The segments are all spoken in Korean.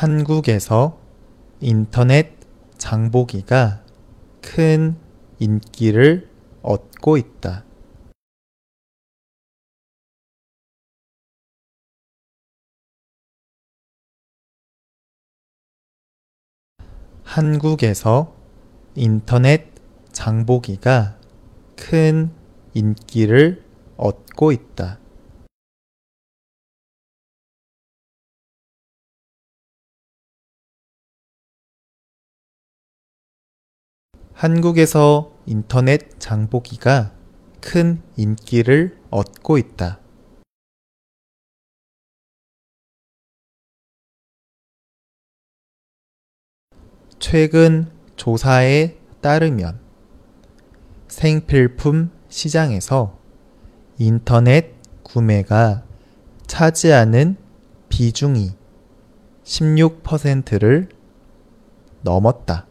한국에서 인터넷 장보기가 큰 인기를 얻고 있다. 한국에서 인터넷 장보기가 큰 인기를 얻고 있다. 한국에서 인터넷 장보기가 큰 인기를 얻고 있다. 최근 조사에 따르면 생필품 시장에서 인터넷 구매가 차지하는 비중이 16%를 넘었다.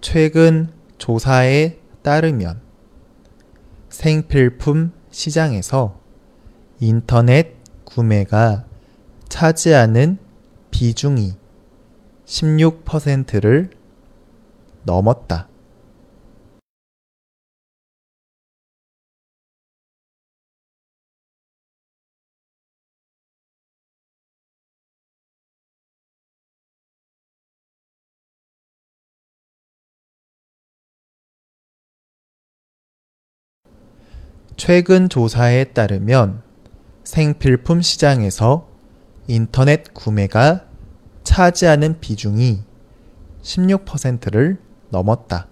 최근 조사에 따르면 생필품 시장에서 인터넷 구매가 차지하는 비중이 16%를 넘었다. 최근 조사에 따르면 생필품 시장에서 인터넷 구매가 차지하는 비중이 16%를 넘었다.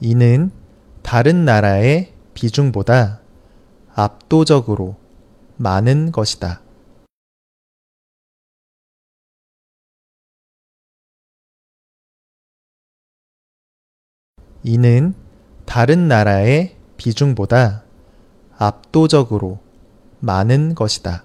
이는 다른 나라의 비중보다 압도적으로 많은 것이다. 이는 다른 나라의 비중보다 압도적으로 많은 것이다.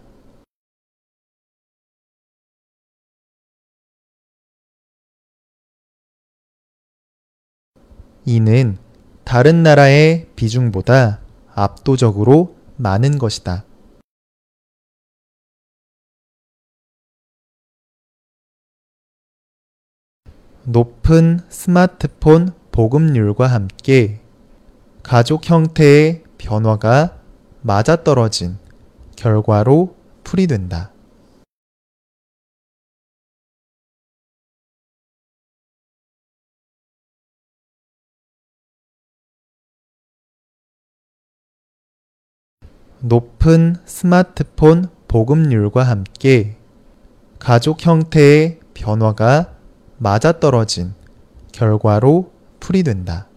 이는 다른 나라의 비중보다 압도적으로 많은 것이다. 높은 스마트폰 보급률과 함께 가족 형태의 변화가 맞아떨어진 결과로 풀이된다. 높은 스마트폰 보급률과 함께 가족 형태의 변화가 맞아떨어진 결과로 풀이된다.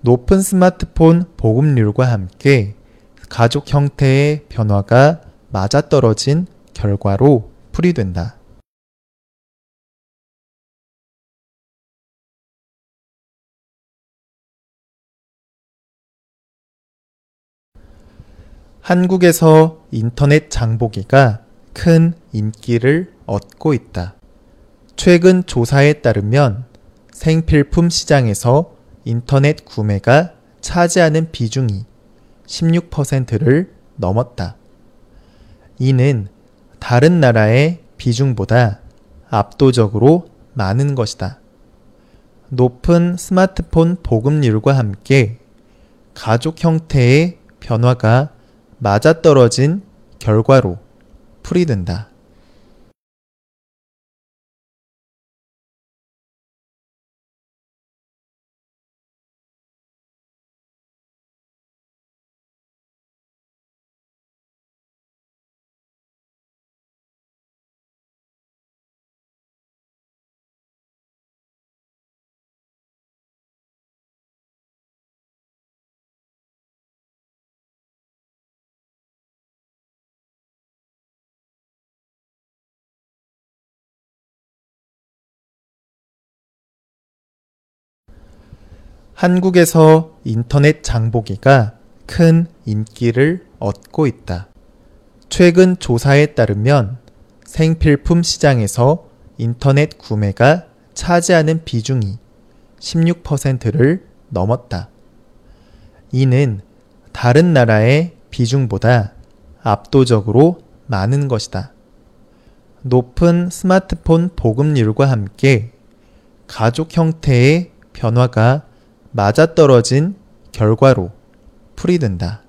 높은 스마트폰 보급률과 함께 가족 형태의 변화가 맞아떨어진 결과로 풀이된다. 한국에서 인터넷 장보기가 큰 인기를 얻고 있다. 최근 조사에 따르면 생필품 시장에서 인터넷 구매가 차지하는 비중이 16%를 넘었다. 이는 다른 나라의 비중보다 압도적으로 많은 것이다. 높은 스마트폰 보급률과 함께 가족 형태의 변화가 맞아떨어진 결과로 풀이된다. 한국에서 인터넷 장보기가 큰 인기를 얻고 있다. 최근 조사에 따르면 생필품 시장에서 인터넷 구매가 차지하는 비중이 16%를 넘었다. 이는 다른 나라의 비중보다 압도적으로 많은 것이다. 높은 스마트폰 보급률과 함께 가족 형태의 변화가 맞아떨어진 결과로 풀이된다.